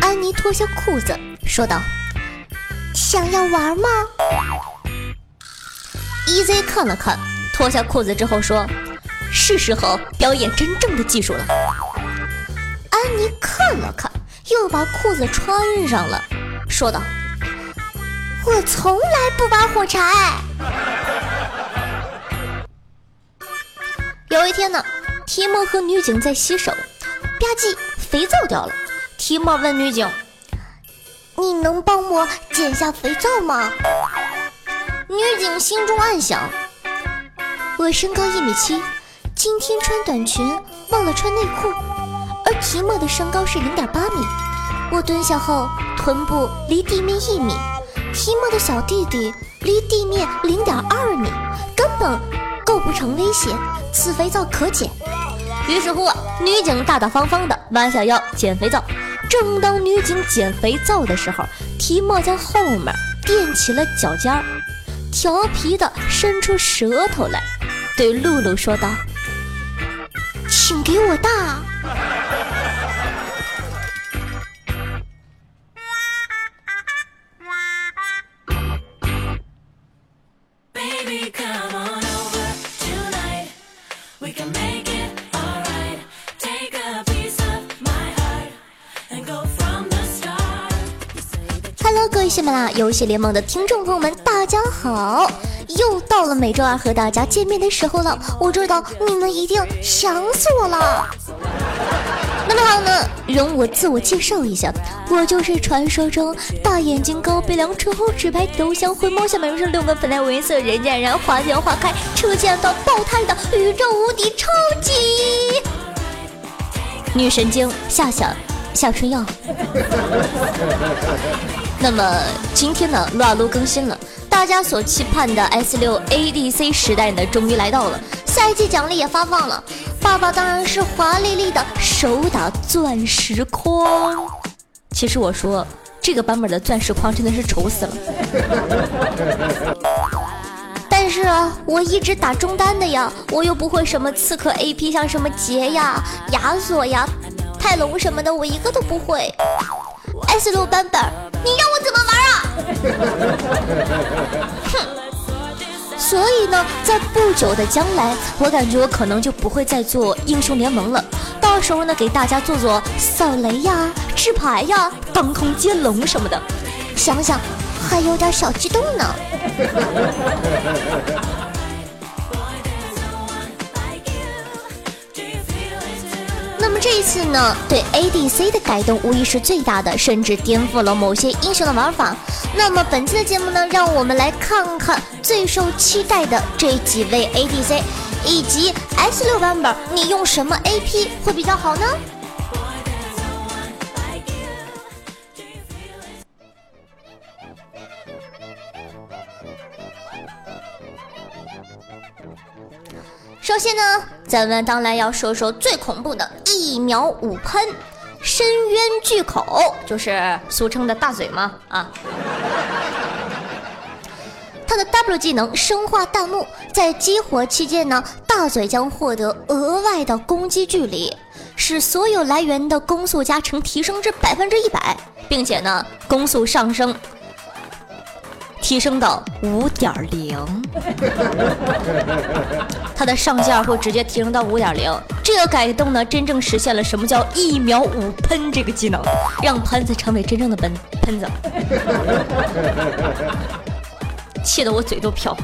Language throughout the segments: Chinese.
安妮脱下裤子，说道：“想要玩吗？”EZ 看了看，脱下裤子之后说：“是时候表演真正的技术了。”安妮看了看，又把裤子穿上了，说道：“我从来不拔火柴。”有一天呢，提莫和女警在洗手，吧唧，肥皂掉了。提莫问女警：“你能帮我捡下肥皂吗？”女警心中暗想：“我身高一米七，今天穿短裙忘了穿内裤，而提莫的身高是零点八米，我蹲下后臀部离地面一米，提莫的小弟弟离地面零点二米，根本构不成威胁，此肥皂可捡。”于是乎，女警大大方方的弯下腰捡肥皂。正当女警捡肥皂的时候，提莫在后面垫起了脚尖儿，调皮的伸出舌头来，对露露说道：“请给我大。”喜马拉雅游戏联盟的听众朋友们，大家好！又到了每周二和大家见面的时候了。我知道你们一定想死我了。那么好呢，容我自我介绍一下，我就是传说中大眼睛、高鼻梁、唇红齿白、头像灰、猫下满身六个粉黛五色、人见人花见花开、车见到爆胎的宇宙无敌超级女神经夏夏夏春药。那么今天呢，撸啊撸更新了，大家所期盼的 S 六 ADC 时代呢，终于来到了。赛季奖励也发放了，爸爸当然是华丽丽的手打钻石框。其实我说这个版本的钻石框真的是丑死了。但是啊，我一直打中单的呀，我又不会什么刺客 AP，像什么杰呀、亚索呀、泰隆什么的，我一个都不会。S 六版本，你让我怎么玩啊？哼！所以呢，在不久的将来，我感觉我可能就不会再做英雄联盟了。到时候呢，给大家做做扫雷呀、制牌呀、当空接龙什么的，想想还有点小激动呢。这次呢，对 ADC 的改动无疑是最大的，甚至颠覆了某些英雄的玩法。那么本期的节目呢，让我们来看看最受期待的这几位 ADC，以及 S 六版本，你用什么 AP 会比较好呢？首先呢，咱们当然要说说最恐怖的一秒五喷，深渊巨口，就是俗称的大嘴嘛啊。他的 W 技能生化弹幕，在激活期间呢，大嘴将获得额外的攻击距离，使所有来源的攻速加成提升至百分之一百，并且呢，攻速上升。提升到五点零，它的上限会直接提升到五点零。这个改动呢，真正实现了什么叫一秒五喷这个技能，让喷子成为真正的喷喷子。气得我嘴都飘，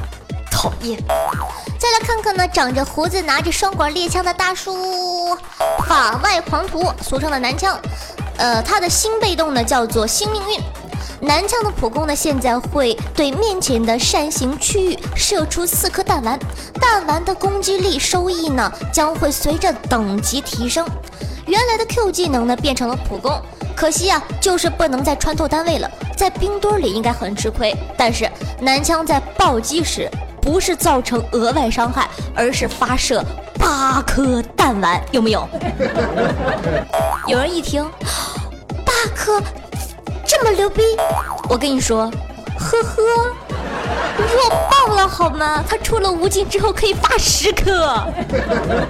讨厌。再来看看呢，长着胡子、拿着双管猎枪的大叔，法外狂徒，俗称的男枪。呃，他的新被动呢叫做新命运。男枪的普攻呢，现在会对面前的扇形区域射出四颗弹丸，弹丸的攻击力收益呢将会随着等级提升。原来的 Q 技能呢变成了普攻，可惜啊，就是不能再穿透单位了，在冰堆里应该很吃亏。但是男枪在暴击时不是造成额外伤害，而是发射八颗弹丸，有没有？有人一听，八颗。这么牛逼，我跟你说，呵呵。弱爆了好吗？他出了无尽之后可以发十颗，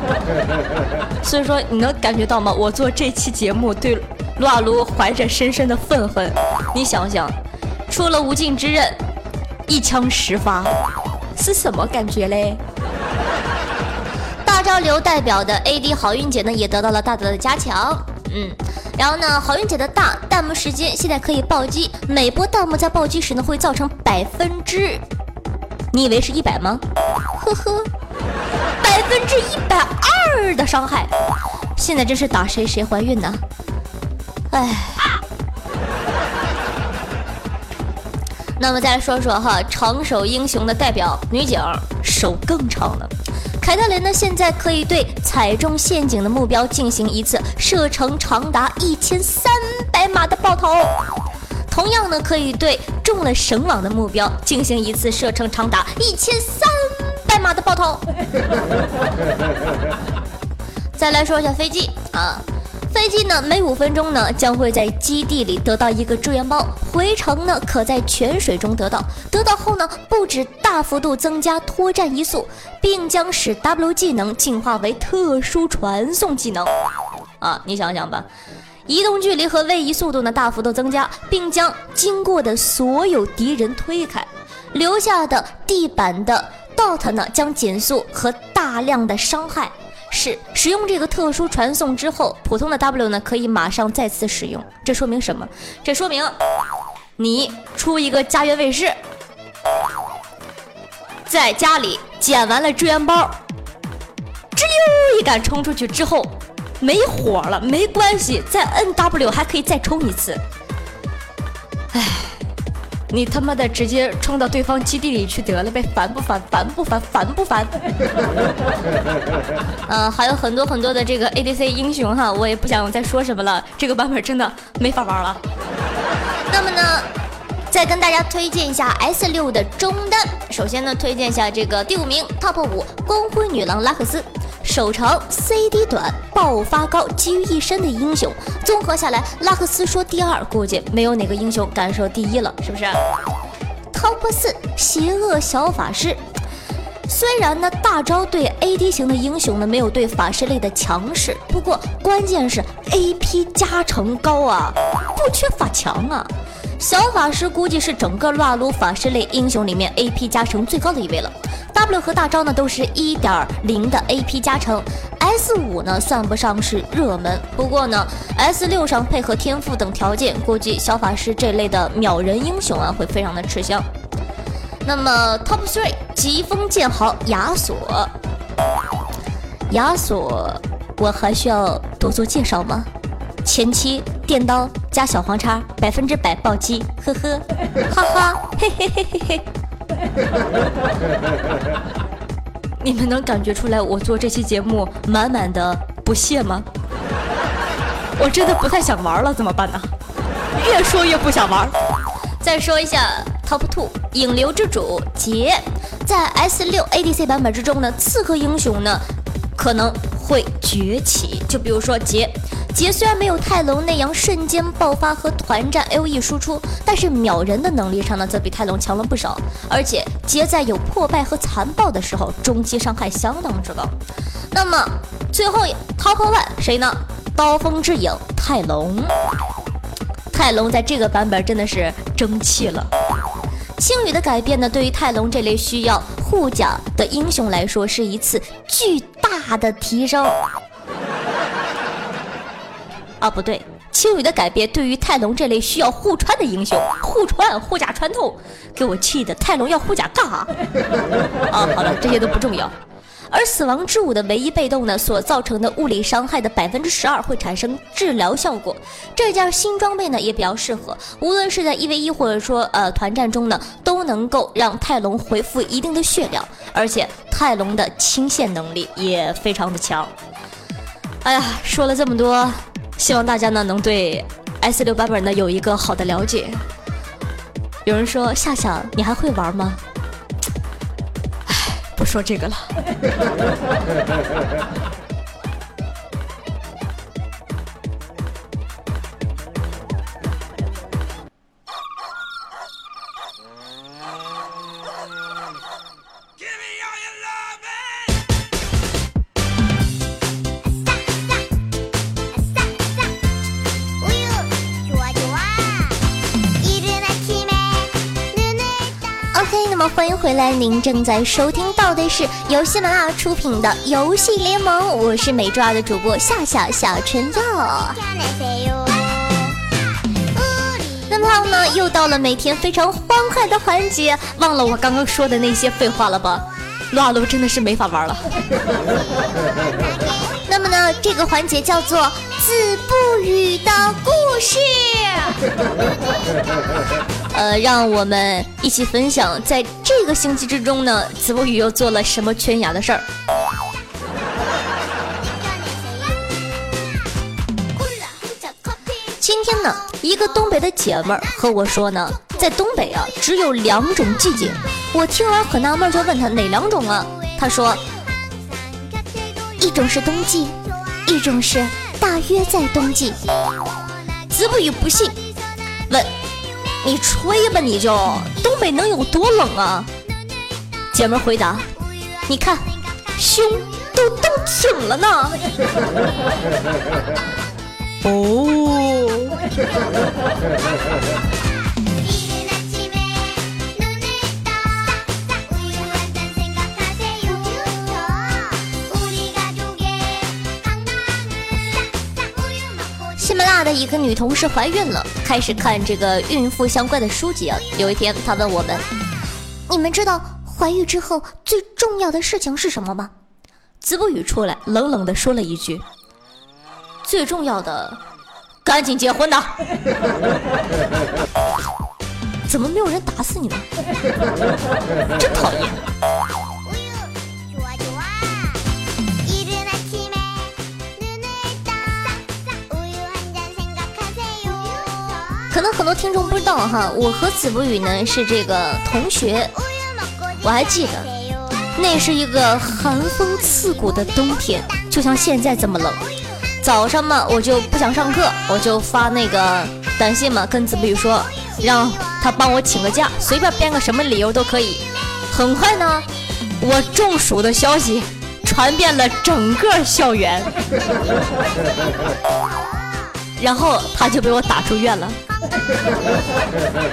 所以说你能感觉到吗？我做这期节目对撸啊撸怀着深深的愤恨。你想想，出了无尽之刃，一枪十发，是什么感觉嘞？大招流代表的 AD 好运姐呢，也得到了大大的加强。嗯，然后呢，好运姐的大弹幕时间现在可以暴击，每波弹幕在暴击时呢，会造成百分之，你以为是一百吗？呵呵，百分之一百二的伤害。现在这是打谁谁怀孕呢？哎。那么再说说哈，长手英雄的代表女警，手更长了。凯特琳呢，现在可以对踩中陷阱的目标进行一次射程长达一千三百码的爆头，同样呢，可以对中了绳网的目标进行一次射程长达一千三百码的爆头。再来说一下飞机啊。飞机呢，每五分钟呢将会在基地里得到一个支援包，回程呢可在泉水中得到。得到后呢，不止大幅度增加脱战移速，并将使 W 技能进化为特殊传送技能。啊，你想想吧，移动距离和位移速度呢大幅度增加，并将经过的所有敌人推开，留下的地板的 dot 呢将减速和大量的伤害。是使用这个特殊传送之后，普通的 W 呢可以马上再次使用。这说明什么？这说明你出一个家园卫士，在家里捡完了支援包，吱溜一杆冲出去之后没火了，没关系，再摁 W 还可以再冲一次。唉。你他妈的直接冲到对方基地里去得了呗，烦不烦？烦不烦？烦不烦？嗯，还有很多很多的这个 ADC 英雄哈，我也不想再说什么了，这个版本真的没法玩了。那么呢，再跟大家推荐一下 S 六的中单，首先呢，推荐一下这个第五名 TOP 五光辉女郎拉克斯。手长 CD 短，爆发高，集于一身的英雄，综合下来，拉克斯说第二，估计没有哪个英雄敢说第一了，是不是？Top 四，邪恶小法师。虽然呢，大招对 AD 型的英雄呢没有对法师类的强势，不过关键是 AP 加成高啊，不缺法强啊。小法师估计是整个撸啊撸法师类英雄里面 AP 加成最高的一位了。W 和大招呢都是一点零的 AP 加成，S 五呢算不上是热门，不过呢 S 六上配合天赋等条件，估计小法师这类的秒人英雄啊会非常的吃香。那么 Top three 疾风剑豪亚索，亚索我还需要多做介绍吗？前期电刀加小黄叉，百分之百暴击，呵呵，哈哈，嘿嘿嘿嘿嘿。你们能感觉出来我做这期节目满满的不屑吗？我真的不太想玩了，怎么办呢？越说越不想玩。再说一下 Top Two 影流之主杰，在 S 六 ADC 版本之中呢，刺客英雄呢可能会崛起，就比如说杰。杰虽然没有泰隆那样瞬间爆发和团战 A O E 输出，但是秒人的能力上呢，则比泰隆强了不少。而且杰在有破败和残暴的时候，中期伤害相当之高。那么最后 Top One 谁呢？刀锋之影泰隆。泰隆在这个版本真的是争气了。青羽的改变呢，对于泰隆这类需要护甲的英雄来说，是一次巨大的提升。啊，不对，青羽的改变对于泰隆这类需要互穿的英雄，互穿护甲穿透，给我气的泰隆要护甲干啥？啊，好了，这些都不重要。而死亡之舞的唯一被动呢，所造成的物理伤害的百分之十二会产生治疗效果。这件新装备呢也比较适合，无论是在一 v 一或者说呃团战中呢，都能够让泰隆回复一定的血量，而且泰隆的清线能力也非常的强。哎呀，说了这么多。希望大家呢能对 S 六版本呢有一个好的了解。有人说夏夏，你还会玩吗？哎，不说这个了。那么欢迎回来，您正在收听到的是由喜马拉雅出品的游戏联盟，我是每周二的主播夏夏夏春耀。那么呢，又到了每天非常欢快的环节，忘了我刚刚说的那些废话了吧？撸啊撸真的是没法玩了。这个环节叫做子不语的故事。呃，让我们一起分享，在这个星期之中呢，子不语又做了什么圈牙的事儿。今天呢，一个东北的姐们儿和我说呢，在东北啊，只有两种季节。我听完很纳闷，就问他哪两种啊？他说，一种是冬季，一种是大约在冬季。子不语不信，问你吹吧，你就东北能有多冷啊？姐们回答，你看，胸都冻挺了呢。哦。喜马拉雅的一个女同事怀孕了，开始看这个孕妇相关的书籍啊。有一天，她问我们：“你们知道怀孕之后最重要的事情是什么吗？”子不语出来冷冷的说了一句：“最重要的。”赶紧结婚呐，怎么没有人打死你呢？真讨厌！可能很多听众不知道哈，我和子不语呢是这个同学，我还记得，那是一个寒风刺骨的冬天，就像现在这么冷。早上嘛，我就不想上课，我就发那个短信嘛，跟子不语说，让他帮我请个假，随便编个什么理由都可以。很快呢，我中暑的消息传遍了整个校园，然后他就被我打出院了。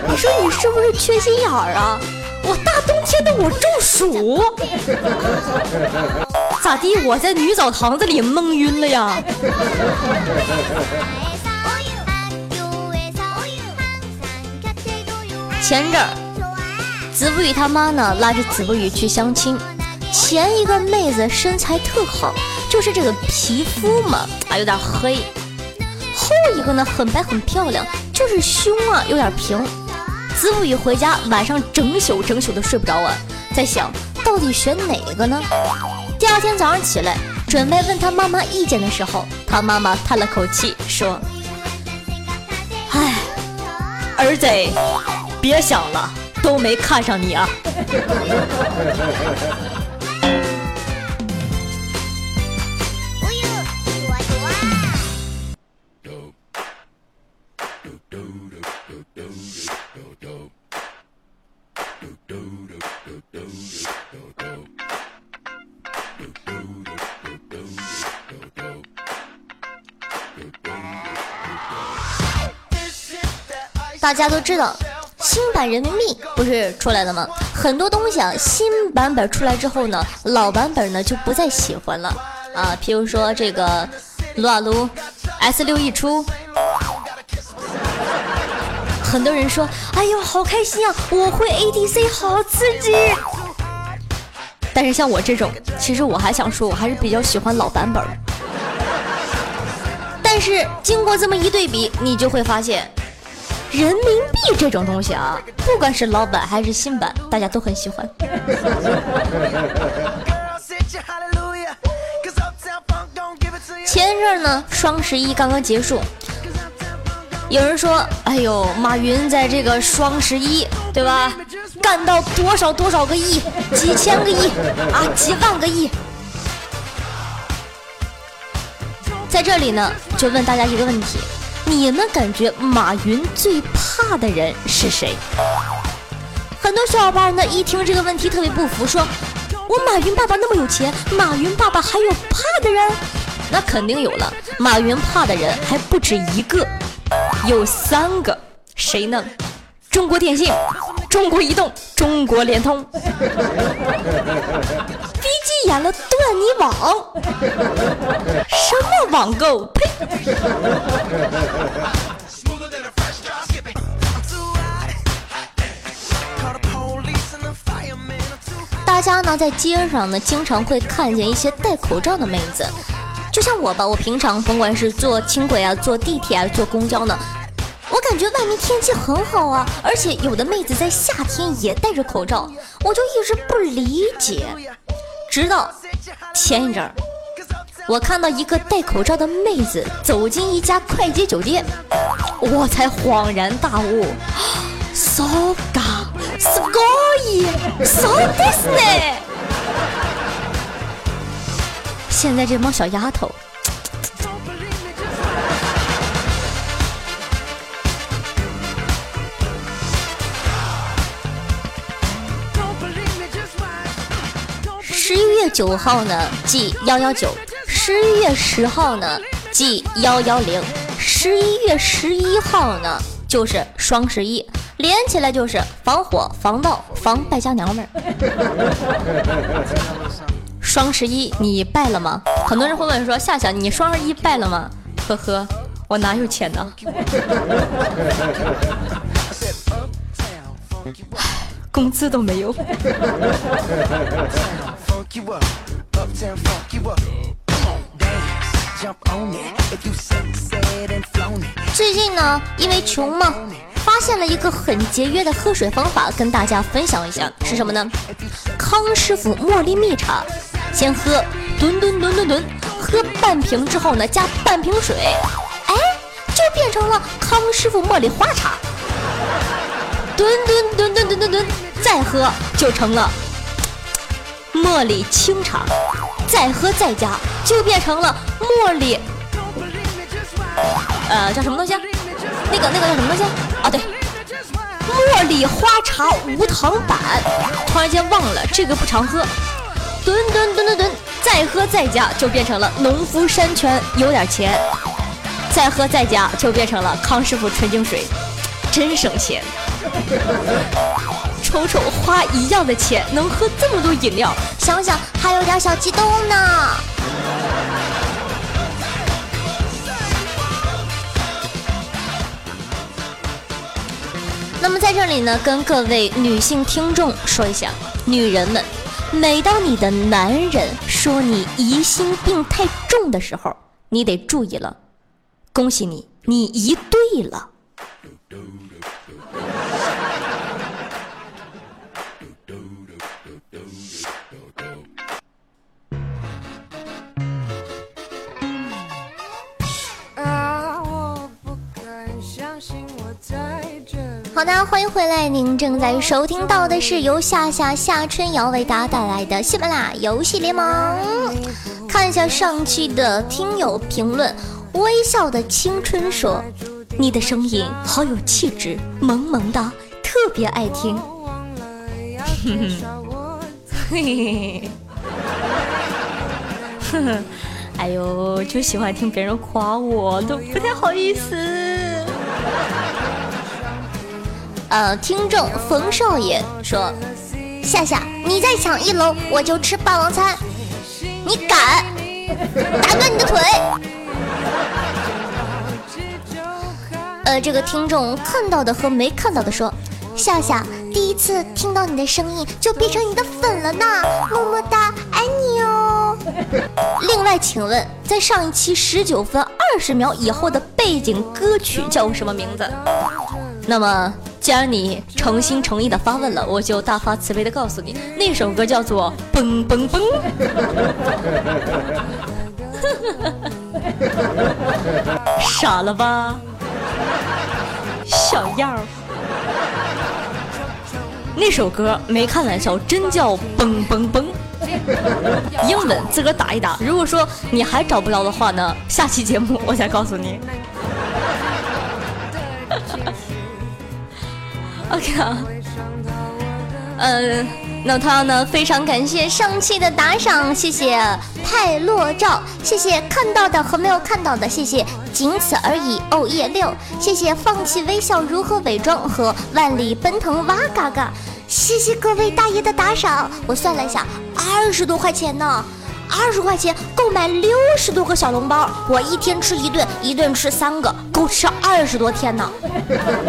你说你是不是缺心眼儿啊？我大冬天的我中暑。咋地？我在女澡堂子里蒙晕了呀！前阵儿，子不语他妈呢拉着子不语去相亲，前一个妹子身材特好，就是这个皮肤嘛啊有点黑，个呢很白很漂亮，就是胸啊有点平。子不语回家晚上整宿整宿的睡不着啊，在想到底选哪个呢？第二天早上起来，准备问他妈妈意见的时候，他妈妈叹了口气说：“哎，儿子，别想了，都没看上你啊。”大家都知道，新版人民币不是出来了吗？很多东西啊，新版本出来之后呢，老版本呢就不再喜欢了啊。譬如说这个撸啊撸 S 六一出，很多人说：“哎呦，好开心啊！我会 ADC，好刺激。”但是像我这种，其实我还想说，我还是比较喜欢老版本。但是经过这么一对比，你就会发现。人民币这种东西啊，不管是老版还是新版，大家都很喜欢。前一阵呢，双十一刚刚结束，有人说：“哎呦，马云在这个双十一，对吧？干到多少多少个亿，几千个亿啊，几万个亿。”这里呢，就问大家一个问题。你们感觉马云最怕的人是谁？很多小伙伴呢一听这个问题特别不服，说：“我马云爸爸那么有钱，马云爸爸还有怕的人？那肯定有了，马云怕的人还不止一个，有三个，谁呢？中国电信、中国移动、中国联通。飞机演了断你网，网购？呸！大家呢在街上呢，经常会看见一些戴口罩的妹子，就像我吧，我平常甭管是坐轻轨啊、坐地铁啊、坐公交呢，我感觉外面天气很好啊，而且有的妹子在夏天也戴着口罩，我就一直不理解。直到前一阵儿，我看到一个戴口罩的妹子走进一家快捷酒店，我才恍然大悟。So ga, s o y so this 呢？现在这帮小丫头，十一月九号呢，即幺幺九；十一月十号呢，即幺幺零；十一月十一号呢，就是双十一。连起来就是防火、防盗、防败家娘们儿。双十一你败了吗？很多人会问说：夏夏，你双十一败了吗？呵呵，我哪有钱呢？工资都没有。最近呢，因为穷嘛。发现了一个很节约的喝水方法，跟大家分享一下，是什么呢？康师傅茉莉蜜茶，先喝，吨吨吨吨吨，喝半瓶之后呢，加半瓶水，哎，就变成了康师傅茉莉花茶。吨吨吨吨吨吨吨，再喝就成了茉莉清茶，再喝再加就变成了茉莉，呃，叫什么东西？那个那个叫什么东西？啊，对，茉莉花茶无糖版。突然间忘了这个不常喝，吨吨吨吨吨，再喝再加就变成了农夫山泉有点钱，再喝再加就变成了康师傅纯净水，真省钱。瞅瞅花一样的钱能喝这么多饮料，想想还有点小激动呢。那么在这里呢，跟各位女性听众说一下，女人们，每当你的男人说你疑心病太重的时候，你得注意了，恭喜你，你疑对了。好的，欢迎回来！您正在收听到的是由夏夏夏春瑶为大家带来的喜马拉雅游戏联盟。看一下上期的听友评论，微笑的青春说：“你的声音好有气质，萌萌的，特别爱听。”嘿嘿嘿，哎呦，就喜欢听别人夸我，都不太好意思。呃，听众冯少爷说：“夏夏，你再抢一楼，我就吃霸王餐。你敢？打断你的腿！”呃，这个听众看到的和没看到的说：“夏夏，第一次听到你的声音就变成你的粉了呢，么么哒，爱你哦。”另外，请问在上一期十九分二十秒以后的背景歌曲叫什么名字？那么。既然你诚心诚意的发问了，我就大发慈悲的告诉你，那首歌叫做《蹦蹦蹦》。傻了吧，小样儿！那首歌没开玩笑，真叫《蹦蹦蹦》。英文自个打一打。如果说你还找不着的话呢，下期节目我再告诉你。OK 啊，嗯，那同样呢，非常感谢上期的打赏，谢谢泰洛照，谢谢看到的和没有看到的，谢谢仅此而已。哦耶六，谢谢放弃微笑如何伪装和万里奔腾哇嘎嘎，谢谢各位大爷的打赏，我算了一下，二十多块钱呢。二十块钱购买六十多个小笼包，我一天吃一顿，一顿吃三个，够吃二十多天呢。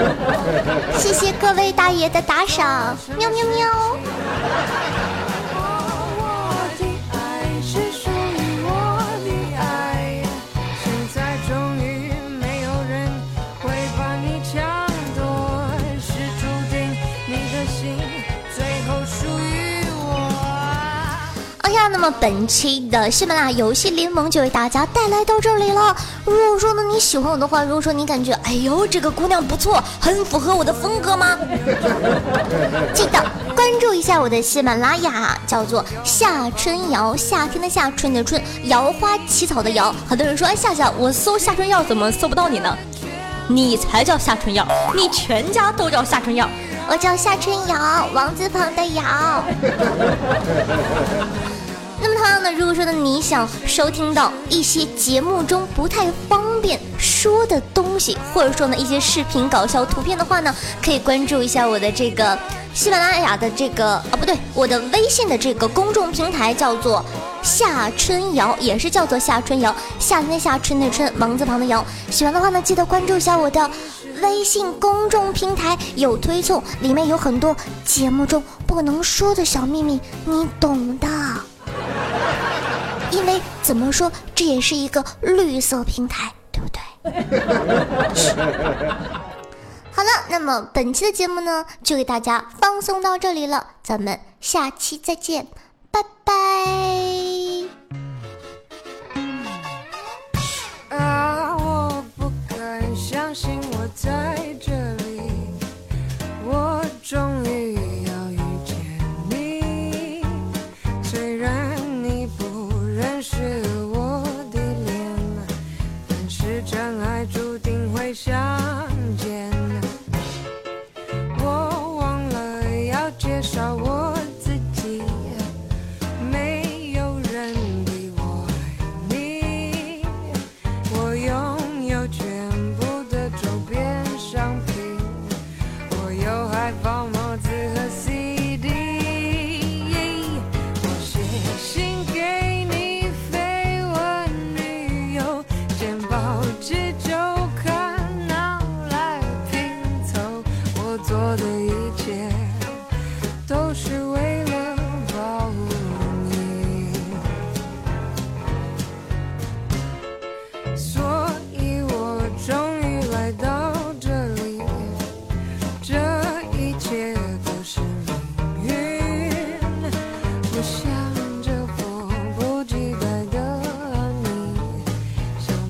谢谢各位大爷的打赏，喵喵喵。么本期的喜马拉雅游戏联盟就为大家带来到这里了。如果说呢你喜欢我的话，如果说你感觉哎呦这个姑娘不错，很符合我的风格吗？记得关注一下我的喜马拉雅，叫做夏春瑶，夏天的夏，春的春，瑶花起草的瑶。很多人说哎夏夏，我搜夏春瑶怎么搜不到你呢？你才叫夏春瑶，你全家都叫夏春瑶。我叫夏春瑶，王字旁的瑶。那么同样呢，如果说呢，你想收听到一些节目中不太方便说的东西，或者说呢一些视频搞笑图片的话呢，可以关注一下我的这个喜马拉雅的这个啊不对，我的微信的这个公众平台叫做夏春瑶，也是叫做夏春瑶，夏天的夏，春的春，王字旁的瑶。喜欢的话呢，记得关注一下我的微信公众平台，有推送，里面有很多节目中不能说的小秘密，你懂的。因为怎么说，这也是一个绿色平台，对不对？好了，那么本期的节目呢，就给大家放送到这里了，咱们下期再见，拜拜。